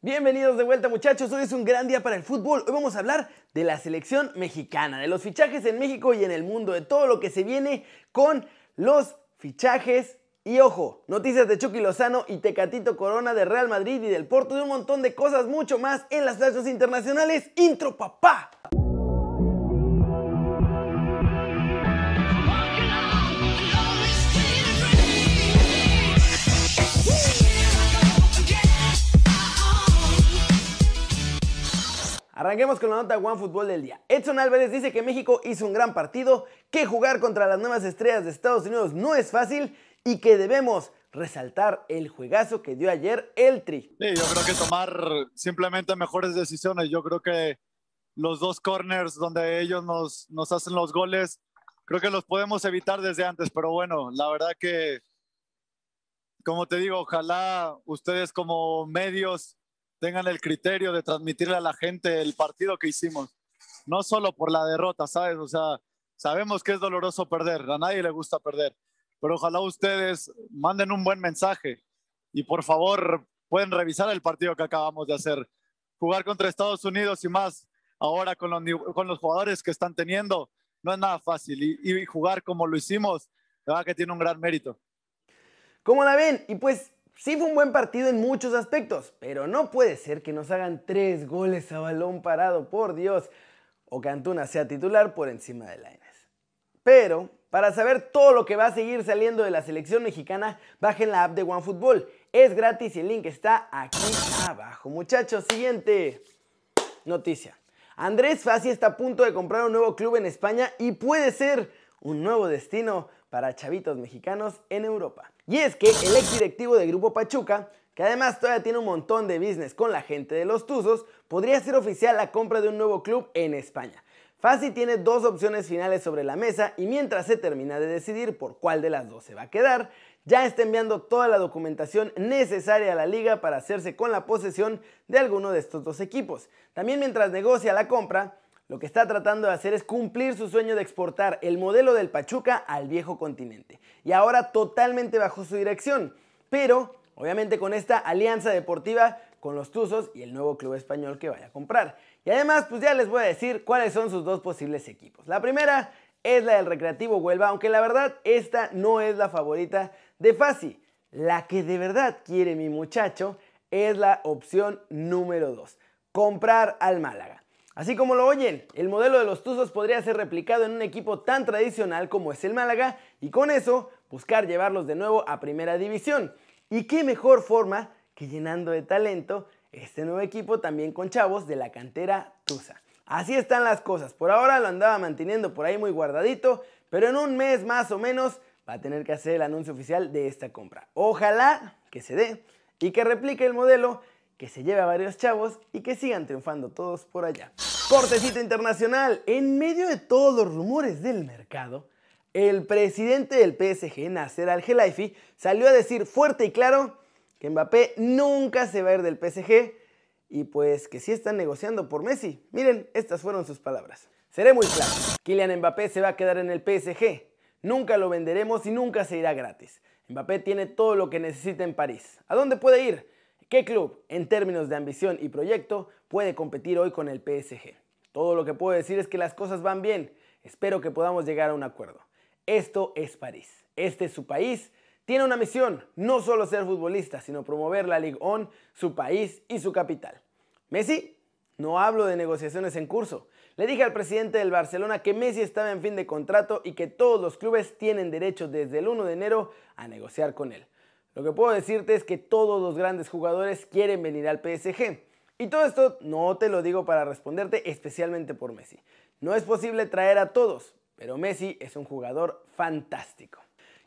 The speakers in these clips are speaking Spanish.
Bienvenidos de vuelta muchachos, hoy es un gran día para el fútbol. Hoy vamos a hablar de la selección mexicana, de los fichajes en México y en el mundo, de todo lo que se viene con los fichajes. Y ojo, noticias de Chucky Lozano y Tecatito Corona de Real Madrid y del Porto, de un montón de cosas, mucho más en las plazas internacionales. Intro papá. Arranquemos con la nota One Fútbol del día. Edson Álvarez dice que México hizo un gran partido, que jugar contra las nuevas estrellas de Estados Unidos no es fácil y que debemos resaltar el juegazo que dio ayer el Tri. Sí, yo creo que tomar simplemente mejores decisiones. Yo creo que los dos corners donde ellos nos, nos hacen los goles, creo que los podemos evitar desde antes, pero bueno, la verdad que, como te digo, ojalá ustedes como medios tengan el criterio de transmitirle a la gente el partido que hicimos. No solo por la derrota, ¿sabes? O sea, sabemos que es doloroso perder, a nadie le gusta perder, pero ojalá ustedes manden un buen mensaje y por favor pueden revisar el partido que acabamos de hacer. Jugar contra Estados Unidos y más ahora con los, con los jugadores que están teniendo no es nada fácil y, y jugar como lo hicimos, la verdad que tiene un gran mérito. ¿Cómo la ven? Y pues Sí fue un buen partido en muchos aspectos, pero no puede ser que nos hagan tres goles a balón parado, por Dios, o que Antuna sea titular por encima de Lainez. Pero, para saber todo lo que va a seguir saliendo de la selección mexicana, bajen la app de OneFootball. Es gratis y el link está aquí abajo. Muchachos, siguiente noticia. Andrés Fassi está a punto de comprar un nuevo club en España y puede ser un nuevo destino para chavitos mexicanos en Europa. Y es que el ex directivo de Grupo Pachuca, que además todavía tiene un montón de business con la gente de los Tuzos, podría ser oficial la compra de un nuevo club en España. Fassi tiene dos opciones finales sobre la mesa y mientras se termina de decidir por cuál de las dos se va a quedar, ya está enviando toda la documentación necesaria a la liga para hacerse con la posesión de alguno de estos dos equipos. También mientras negocia la compra, lo que está tratando de hacer es cumplir su sueño de exportar el modelo del Pachuca al viejo continente. Y ahora totalmente bajo su dirección. Pero, obviamente con esta alianza deportiva con los Tuzos y el nuevo club español que vaya a comprar. Y además, pues ya les voy a decir cuáles son sus dos posibles equipos. La primera es la del Recreativo Huelva, aunque la verdad esta no es la favorita de Fasi. La que de verdad quiere mi muchacho es la opción número 2, comprar al Málaga. Así como lo oyen, el modelo de los Tuzos podría ser replicado en un equipo tan tradicional como es el Málaga y con eso buscar llevarlos de nuevo a primera división. Y qué mejor forma que llenando de talento este nuevo equipo también con chavos de la cantera Tuza. Así están las cosas, por ahora lo andaba manteniendo por ahí muy guardadito, pero en un mes más o menos va a tener que hacer el anuncio oficial de esta compra. Ojalá que se dé y que replique el modelo que se lleve a varios chavos y que sigan triunfando todos por allá. Cortecito internacional. En medio de todos los rumores del mercado, el presidente del PSG, Nasser Al-Khelaifi, salió a decir fuerte y claro que Mbappé nunca se va a ir del PSG y pues que sí están negociando por Messi. Miren, estas fueron sus palabras. Seré muy claro, Kylian Mbappé se va a quedar en el PSG. Nunca lo venderemos y nunca se irá gratis. Mbappé tiene todo lo que necesita en París. ¿A dónde puede ir? ¿Qué club, en términos de ambición y proyecto, puede competir hoy con el PSG? Todo lo que puedo decir es que las cosas van bien. Espero que podamos llegar a un acuerdo. Esto es París. Este es su país. Tiene una misión, no solo ser futbolista, sino promover la Ligue 1, su país y su capital. Messi, no hablo de negociaciones en curso. Le dije al presidente del Barcelona que Messi estaba en fin de contrato y que todos los clubes tienen derecho desde el 1 de enero a negociar con él. Lo que puedo decirte es que todos los grandes jugadores quieren venir al PSG. Y todo esto no te lo digo para responderte especialmente por Messi. No es posible traer a todos, pero Messi es un jugador fantástico.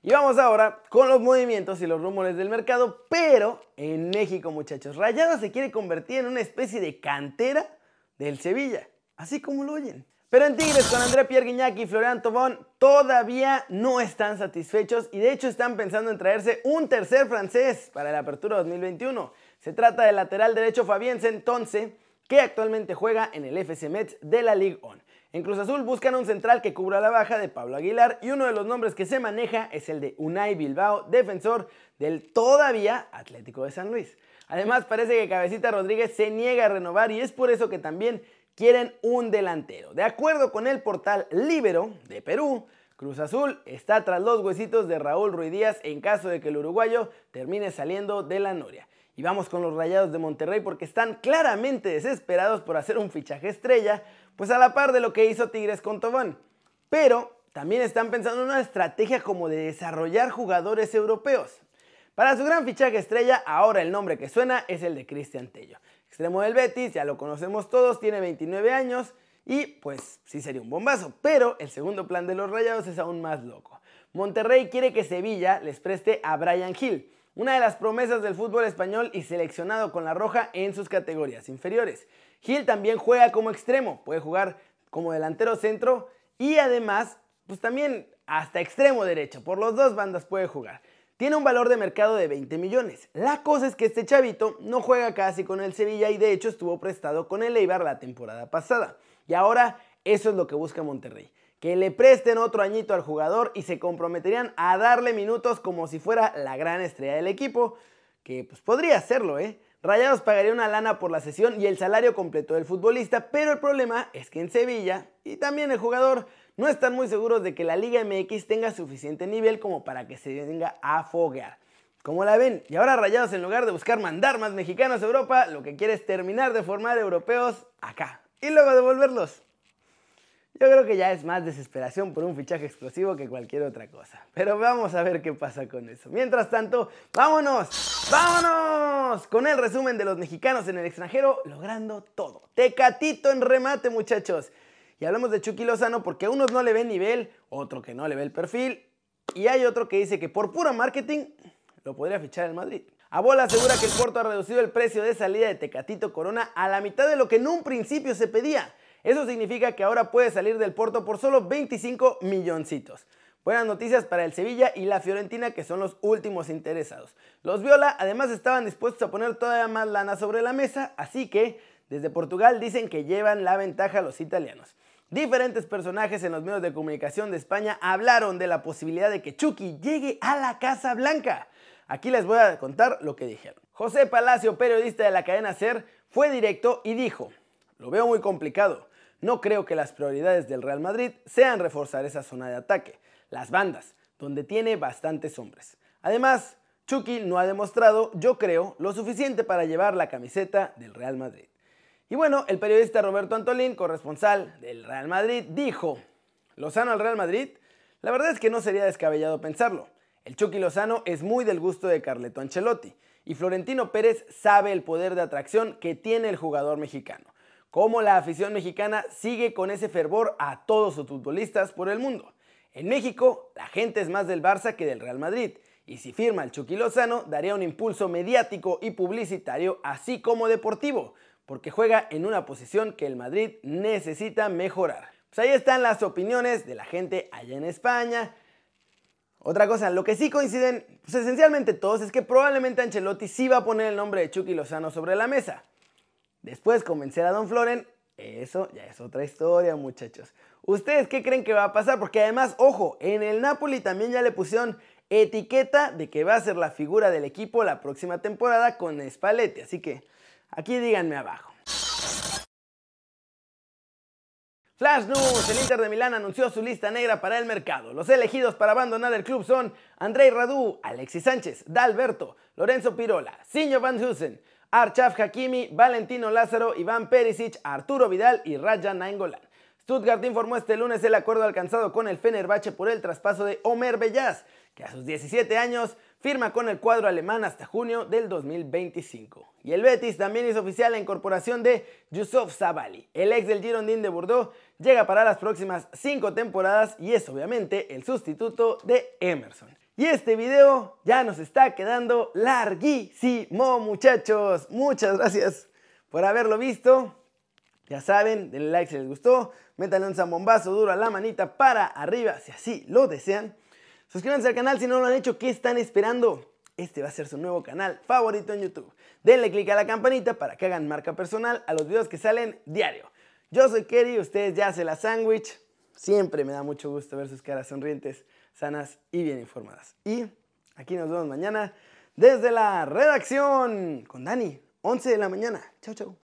Y vamos ahora con los movimientos y los rumores del mercado, pero en México muchachos, Rayado se quiere convertir en una especie de cantera del Sevilla, así como lo oyen. Pero en Tigres con André Pierre Guignac y Florian Tobón todavía no están satisfechos y de hecho están pensando en traerse un tercer francés para la apertura 2021. Se trata del lateral derecho Fabien Sentonce, que actualmente juega en el FC Metz de la Ligue 1. En Cruz Azul buscan un central que cubra la baja de Pablo Aguilar y uno de los nombres que se maneja es el de Unai Bilbao, defensor del todavía Atlético de San Luis. Además, parece que Cabecita Rodríguez se niega a renovar y es por eso que también quieren un delantero. De acuerdo con el portal Libero de Perú, Cruz Azul está tras los huesitos de Raúl Ruiz Díaz en caso de que el uruguayo termine saliendo de la Noria. Y vamos con los Rayados de Monterrey porque están claramente desesperados por hacer un fichaje estrella, pues a la par de lo que hizo Tigres con Tobán. Pero también están pensando en una estrategia como de desarrollar jugadores europeos. Para su gran fichaje estrella, ahora el nombre que suena es el de Cristian Tello. Extremo del Betis, ya lo conocemos todos, tiene 29 años y pues sí sería un bombazo, pero el segundo plan de los Rayados es aún más loco. Monterrey quiere que Sevilla les preste a Brian Hill, una de las promesas del fútbol español y seleccionado con la roja en sus categorías inferiores. Hill también juega como extremo, puede jugar como delantero centro y además, pues también hasta extremo derecho, por los dos bandas puede jugar. Tiene un valor de mercado de 20 millones. La cosa es que este chavito no juega casi con el Sevilla y de hecho estuvo prestado con el Eibar la temporada pasada. Y ahora eso es lo que busca Monterrey. Que le presten otro añito al jugador y se comprometerían a darle minutos como si fuera la gran estrella del equipo. Que pues podría hacerlo, ¿eh? Rayados pagaría una lana por la sesión y el salario completo del futbolista, pero el problema es que en Sevilla y también el jugador no están muy seguros de que la Liga MX tenga suficiente nivel como para que se venga a foguear. ¿Cómo la ven? Y ahora Rayados en lugar de buscar mandar más mexicanos a Europa, lo que quiere es terminar de formar europeos acá y luego devolverlos. Yo creo que ya es más desesperación por un fichaje explosivo que cualquier otra cosa. Pero vamos a ver qué pasa con eso. Mientras tanto, vámonos, vámonos con el resumen de los mexicanos en el extranjero logrando todo. Tecatito en remate, muchachos. Y hablamos de Chucky Lozano porque a unos no le ven nivel, otro que no le ve el perfil, y hay otro que dice que por puro marketing lo podría fichar el Madrid. Abola asegura que el Porto ha reducido el precio de salida de Tecatito Corona a la mitad de lo que en un principio se pedía. Eso significa que ahora puede salir del Porto por solo 25 milloncitos. Buenas noticias para el Sevilla y la Fiorentina que son los últimos interesados. Los Viola además estaban dispuestos a poner todavía más lana sobre la mesa, así que desde Portugal dicen que llevan la ventaja los italianos. Diferentes personajes en los medios de comunicación de España hablaron de la posibilidad de que Chucky llegue a la Casa Blanca. Aquí les voy a contar lo que dijeron. José Palacio, periodista de la cadena SER, fue directo y dijo, lo veo muy complicado. No creo que las prioridades del Real Madrid sean reforzar esa zona de ataque, las bandas, donde tiene bastantes hombres. Además, Chucky no ha demostrado, yo creo, lo suficiente para llevar la camiseta del Real Madrid. Y bueno, el periodista Roberto Antolín, corresponsal del Real Madrid, dijo, ¿Lozano al Real Madrid? La verdad es que no sería descabellado pensarlo. El Chucky Lozano es muy del gusto de Carleto Ancelotti y Florentino Pérez sabe el poder de atracción que tiene el jugador mexicano. Cómo la afición mexicana sigue con ese fervor a todos sus futbolistas por el mundo. En México, la gente es más del Barça que del Real Madrid. Y si firma el Chucky Lozano, daría un impulso mediático y publicitario, así como deportivo, porque juega en una posición que el Madrid necesita mejorar. Pues ahí están las opiniones de la gente allá en España. Otra cosa, lo que sí coinciden, pues esencialmente todos, es que probablemente Ancelotti sí va a poner el nombre de Chucky Lozano sobre la mesa. Después convencer a Don Floren, eso ya es otra historia, muchachos. ¿Ustedes qué creen que va a pasar? Porque además, ojo, en el Napoli también ya le pusieron etiqueta de que va a ser la figura del equipo la próxima temporada con Spalletti. Así que Aquí díganme abajo. Flash News, el Inter de Milán anunció su lista negra para el mercado. Los elegidos para abandonar el club son Andrei Radu, Alexis Sánchez, Dalberto, Lorenzo Pirola, Sinjo Van Husen, Archaf Hakimi, Valentino Lázaro, Iván Perisic, Arturo Vidal y Raja Nainggolan. Stuttgart informó este lunes el acuerdo alcanzado con el Fenerbahce por el traspaso de Omer Bellaz, que a sus 17 años firma con el cuadro alemán hasta junio del 2025. Y el Betis también hizo oficial la incorporación de Yusuf Sabali. El ex del Girondin de Bordeaux llega para las próximas 5 temporadas y es obviamente el sustituto de Emerson. Y este video ya nos está quedando larguísimo, muchachos. Muchas gracias por haberlo visto. Ya saben, denle like si les gustó, métanle un zambombazo duro a la manita para arriba si así lo desean. Suscríbanse al canal si no lo han hecho, ¿qué están esperando? Este va a ser su nuevo canal favorito en YouTube. Denle click a la campanita para que hagan marca personal a los videos que salen diario. Yo soy Kerry, ustedes ya hacen la sándwich. Siempre me da mucho gusto ver sus caras sonrientes, sanas y bien informadas. Y aquí nos vemos mañana desde la redacción con Dani, 11 de la mañana. Chau, chau.